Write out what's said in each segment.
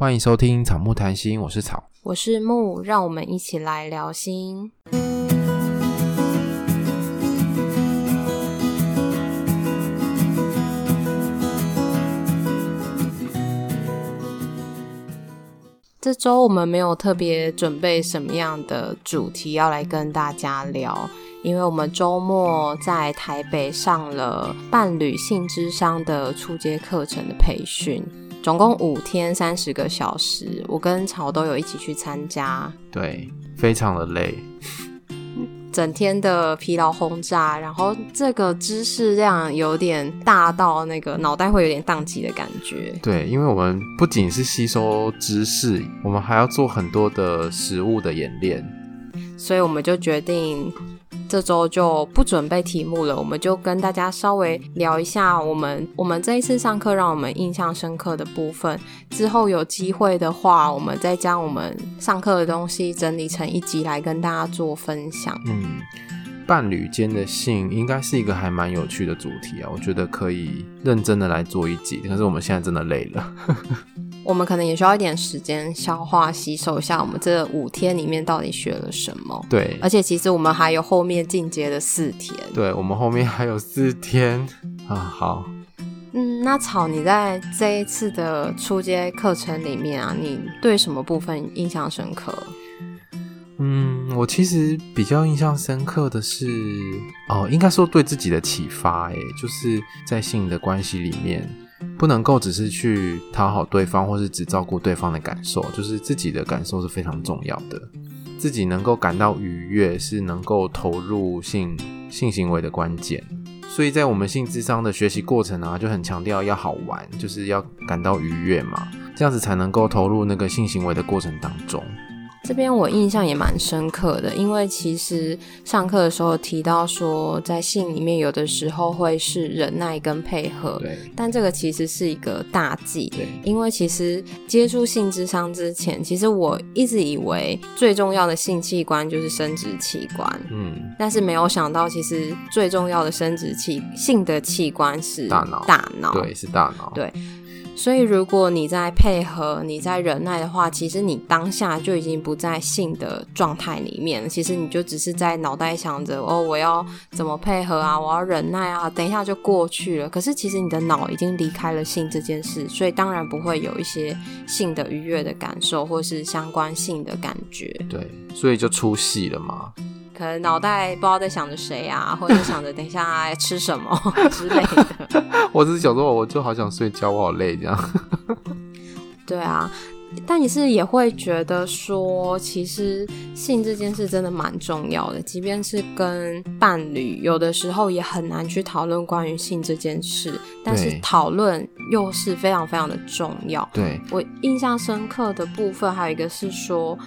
欢迎收听草木谈心，我是草，我是木，让我们一起来聊心。这周我们没有特别准备什么样的主题要来跟大家聊，因为我们周末在台北上了伴侣性之商的初阶课程的培训。总共五天三十个小时，我跟草都有一起去参加。对，非常的累，整天的疲劳轰炸，然后这个知识量有点大到那个脑袋会有点宕机的感觉。对，因为我们不仅是吸收知识，我们还要做很多的实物的演练，所以我们就决定。这周就不准备题目了，我们就跟大家稍微聊一下我们我们这一次上课让我们印象深刻的部分。之后有机会的话，我们再将我们上课的东西整理成一集来跟大家做分享。嗯，伴侣间的性应该是一个还蛮有趣的主题啊，我觉得可以认真的来做一集。可是我们现在真的累了。我们可能也需要一点时间消化吸收一下我们这五天里面到底学了什么。对，而且其实我们还有后面进阶的四天。对，我们后面还有四天啊。好，嗯，那草，你在这一次的初阶课程里面啊，你对什么部分印象深刻？嗯，我其实比较印象深刻的是，哦，应该说对自己的启发，哎，就是在性的关系里面。不能够只是去讨好对方，或是只照顾对方的感受，就是自己的感受是非常重要的。自己能够感到愉悦，是能够投入性性行为的关键。所以在我们性智商的学习过程啊，就很强调要好玩，就是要感到愉悦嘛，这样子才能够投入那个性行为的过程当中。这边我印象也蛮深刻的，因为其实上课的时候提到说，在性里面有的时候会是忍耐跟配合，但这个其实是一个大忌，对，因为其实接触性智商之前，其实我一直以为最重要的性器官就是生殖器官，嗯，但是没有想到，其实最重要的生殖器性的器官是大脑，大脑，对，是大脑，对。所以，如果你在配合、你在忍耐的话，其实你当下就已经不在性的状态里面了。其实你就只是在脑袋想着哦，我要怎么配合啊，我要忍耐啊，等一下就过去了。可是其实你的脑已经离开了性这件事，所以当然不会有一些性的愉悦的感受，或是相关性的感觉。对，所以就出戏了嘛。可能脑袋不知道在想着谁啊，或者想着等一下要吃什么 之类的。我只是想说，我就好想睡觉，我好累这样。对啊，但你是也会觉得说，其实性这件事真的蛮重要的，即便是跟伴侣，有的时候也很难去讨论关于性这件事，但是讨论又是非常非常的重要。对，我印象深刻的部分，还有一个是说。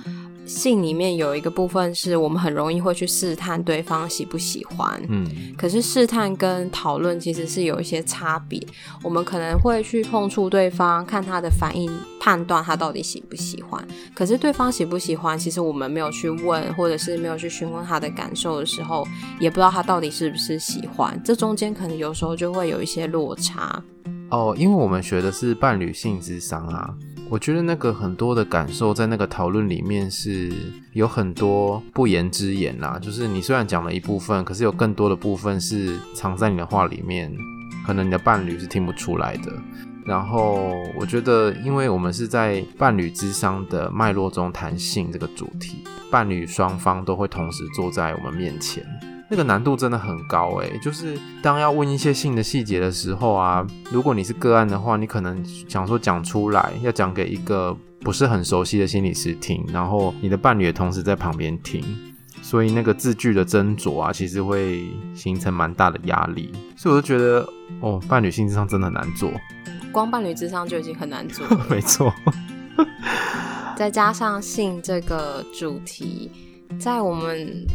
性里面有一个部分是我们很容易会去试探对方喜不喜欢，嗯，可是试探跟讨论其实是有一些差别。我们可能会去碰触对方，看他的反应，判断他到底喜不喜欢。可是对方喜不喜欢，其实我们没有去问，或者是没有去询问他的感受的时候，也不知道他到底是不是喜欢。这中间可能有时候就会有一些落差。哦，因为我们学的是伴侣性智商啊。我觉得那个很多的感受在那个讨论里面是有很多不言之言啦，就是你虽然讲了一部分，可是有更多的部分是藏在你的话里面，可能你的伴侣是听不出来的。然后我觉得，因为我们是在伴侣之商的脉络中谈性这个主题，伴侣双方都会同时坐在我们面前。那个难度真的很高诶，就是当要问一些性的细节的时候啊，如果你是个案的话，你可能想说讲出来，要讲给一个不是很熟悉的心理师听，然后你的伴侣也同时在旁边听，所以那个字句的斟酌啊，其实会形成蛮大的压力。所以我就觉得，哦，伴侣性智商真的很难做，光伴侣智商就已经很难做，没错，再加上性这个主题，在我们。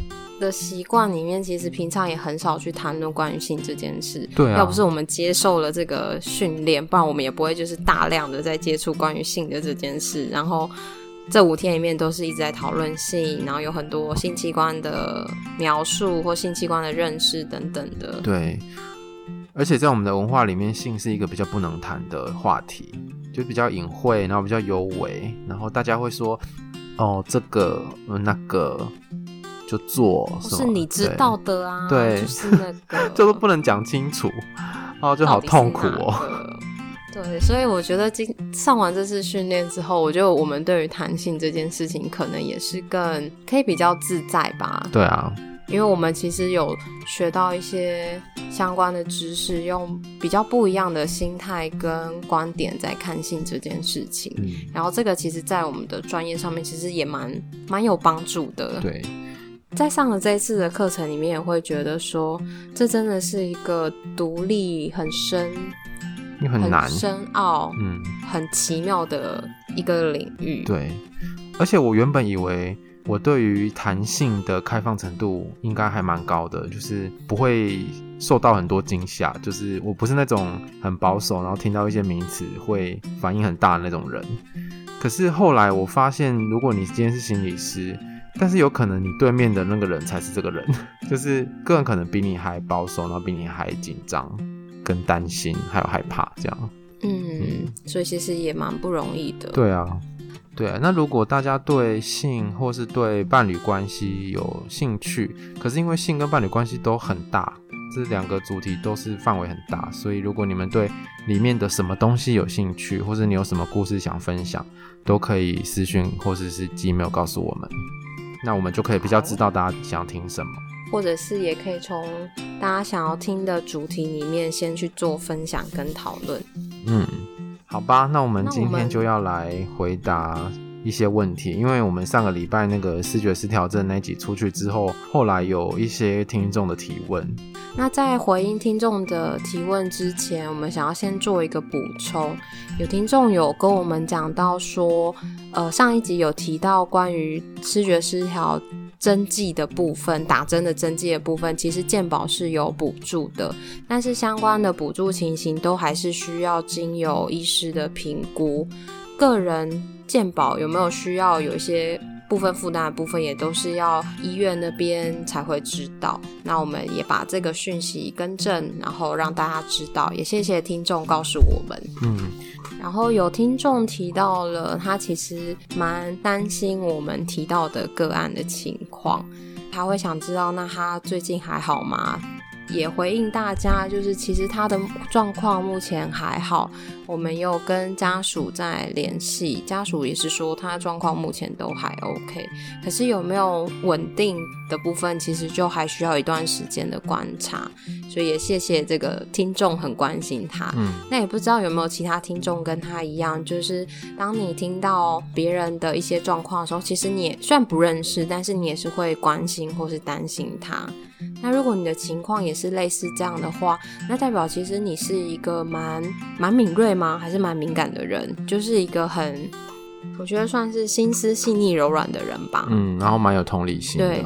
的习惯里面，其实平常也很少去谈论关于性这件事。对啊，要不是我们接受了这个训练，不然我们也不会就是大量的在接触关于性的这件事。然后这五天里面都是一直在讨论性，然后有很多性器官的描述或性器官的认识等等的。对，而且在我们的文化里面，性是一个比较不能谈的话题。就比较隐晦，然后比较幽微，然后大家会说，哦，这个那个就做，是你知道的啊，对，就是那个，就都不能讲清楚，然后就好痛苦哦。对，所以我觉得今上完这次训练之后，我觉得我们对于弹性这件事情，可能也是更可以比较自在吧。对啊。因为我们其实有学到一些相关的知识，用比较不一样的心态跟观点在看性这件事情。嗯，然后这个其实，在我们的专业上面，其实也蛮蛮有帮助的。对，在上了这一次的课程里面，也会觉得说，这真的是一个独立很深、很难、很深奥、嗯，很奇妙的一个领域。对，而且我原本以为。我对于弹性的开放程度应该还蛮高的，就是不会受到很多惊吓，就是我不是那种很保守，然后听到一些名词会反应很大的那种人。可是后来我发现，如果你今天是心理师，但是有可能你对面的那个人才是这个人，就是个人可能比你还保守，然后比你还紧张、跟担心，还有害怕这样。嗯，嗯，所以其实也蛮不容易的。对啊。对啊，那如果大家对性或是对伴侣关系有兴趣，可是因为性跟伴侣关系都很大，这两个主题都是范围很大，所以如果你们对里面的什么东西有兴趣，或是你有什么故事想分享，都可以私讯或者是 Gmail 告诉我们，那我们就可以比较知道大家想听什么，或者是也可以从大家想要听的主题里面先去做分享跟讨论。嗯。好吧，那我们今天就要来回答一些问题，因为我们上个礼拜那个视觉失调症那集出去之后，后来有一些听众的提问。那在回应听众的提问之前，我们想要先做一个补充。有听众有跟我们讲到说，呃，上一集有提到关于视觉失调。针剂的部分，打针的针剂的部分，其实健保是有补助的，但是相关的补助情形都还是需要经由医师的评估。个人健保有没有需要有一些部分负担的部分，也都是要医院那边才会知道。那我们也把这个讯息更正，然后让大家知道。也谢谢听众告诉我们。嗯。然后有听众提到了，他其实蛮担心我们提到的个案的情况，他会想知道，那他最近还好吗？也回应大家，就是其实他的状况目前还好。我们有跟家属在联系，家属也是说他状况目前都还 OK。可是有没有稳定的部分，其实就还需要一段时间的观察。所以也谢谢这个听众很关心他。嗯，那也不知道有没有其他听众跟他一样，就是当你听到别人的一些状况的时候，其实你也虽然不认识，但是你也是会关心或是担心他。那如果你的情况也是类似这样的话，那代表其实你是一个蛮蛮敏锐吗？还是蛮敏感的人？就是一个很，我觉得算是心思细腻柔软的人吧。嗯，然后蛮有同理心的。对，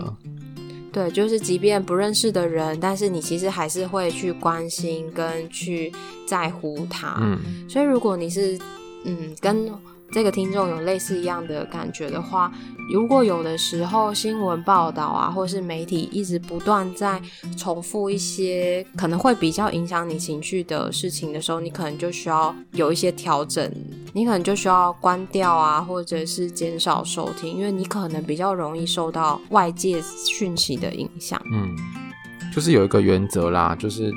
对，就是即便不认识的人，但是你其实还是会去关心跟去在乎他。嗯，所以如果你是嗯跟。这个听众有类似一样的感觉的话，如果有的时候新闻报道啊，或是媒体一直不断在重复一些可能会比较影响你情绪的事情的时候，你可能就需要有一些调整，你可能就需要关掉啊，或者是减少收听，因为你可能比较容易受到外界讯息的影响。嗯，就是有一个原则啦，就是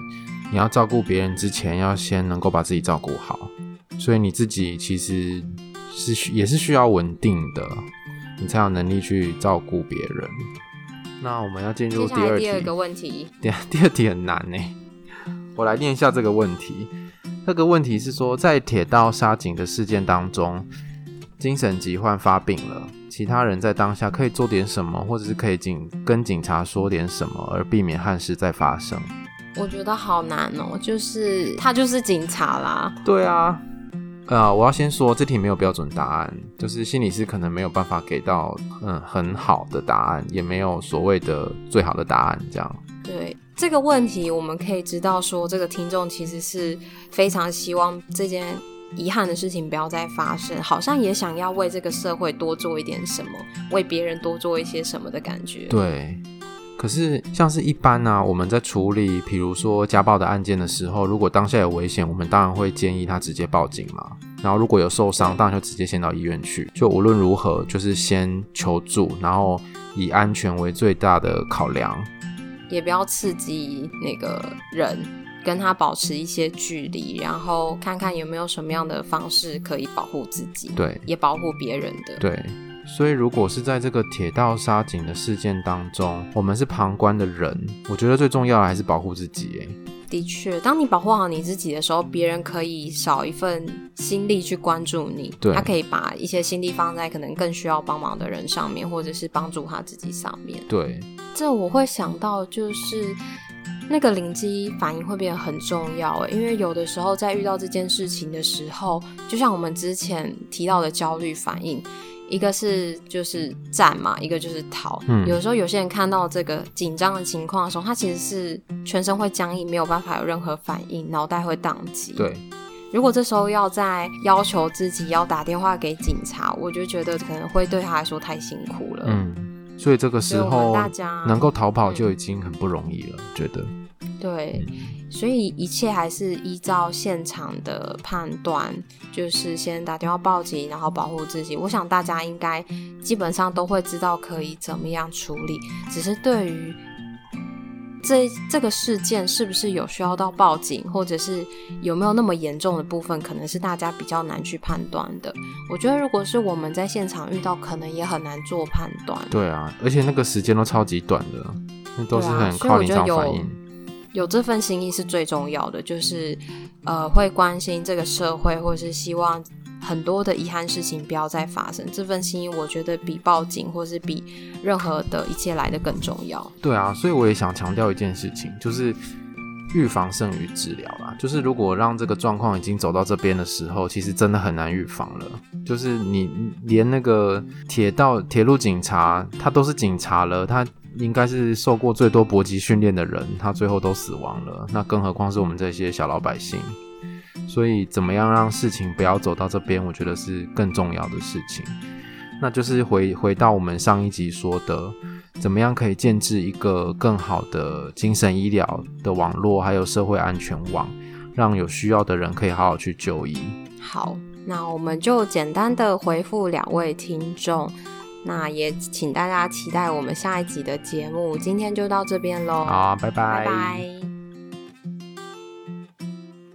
你要照顾别人之前，要先能够把自己照顾好，所以你自己其实。是需也是需要稳定的，你才有能力去照顾别人。那我们要进入第二。第二个问题，第 第二题很难呢。我来念一下这个问题。这个问题是说，在铁道杀警的事件当中，精神疾患发病了，其他人在当下可以做点什么，或者是可以警跟警察说点什么，而避免憾事再发生？我觉得好难哦，就是他就是警察啦。对啊。啊、呃，我要先说，这题没有标准答案，就是心理师可能没有办法给到嗯很好的答案，也没有所谓的最好的答案，这样。对这个问题，我们可以知道说，这个听众其实是非常希望这件遗憾的事情不要再发生，好像也想要为这个社会多做一点什么，为别人多做一些什么的感觉。对。可是，像是一般呢、啊，我们在处理，比如说家暴的案件的时候，如果当下有危险，我们当然会建议他直接报警嘛。然后如果有受伤，当然就直接先到医院去。就无论如何，就是先求助，然后以安全为最大的考量，也不要刺激那个人，跟他保持一些距离，然后看看有没有什么样的方式可以保护自己，对，也保护别人的，对。所以，如果是在这个铁道杀警的事件当中，我们是旁观的人，我觉得最重要的还是保护自己。哎，的确，当你保护好你自己的时候，别人可以少一份心力去关注你，对，他可以把一些心力放在可能更需要帮忙的人上面，或者是帮助他自己上面。对，这我会想到就是那个灵机反应会变得很重要，哎，因为有的时候在遇到这件事情的时候，就像我们之前提到的焦虑反应。一个是就是战嘛，一个就是逃。嗯，有时候有些人看到这个紧张的情况的时候，他其实是全身会僵硬，没有办法有任何反应，脑袋会宕机。对，如果这时候要再要求自己要打电话给警察，我就觉得可能会对他来说太辛苦了。嗯，所以这个时候大家能够逃跑就已经很不容易了，觉得。对，所以一切还是依照现场的判断，就是先打电话报警，然后保护自己。我想大家应该基本上都会知道可以怎么样处理，只是对于这这个事件是不是有需要到报警，或者是有没有那么严重的部分，可能是大家比较难去判断的。我觉得如果是我们在现场遇到，可能也很难做判断。对啊，而且那个时间都超级短的，那都是很靠临场反应。有这份心意是最重要的，就是，呃，会关心这个社会，或是希望很多的遗憾事情不要再发生。这份心意，我觉得比报警或是比任何的一切来得更重要。对啊，所以我也想强调一件事情，就是预防胜于治疗啦。就是如果让这个状况已经走到这边的时候，其实真的很难预防了。就是你连那个铁道铁路警察，他都是警察了，他。应该是受过最多搏击训练的人，他最后都死亡了，那更何况是我们这些小老百姓。所以，怎么样让事情不要走到这边，我觉得是更重要的事情。那就是回回到我们上一集说的，怎么样可以建置一个更好的精神医疗的网络，还有社会安全网，让有需要的人可以好好去就医。好，那我们就简单的回复两位听众。那也请大家期待我们下一集的节目。今天就到这边喽，好，拜拜，拜拜。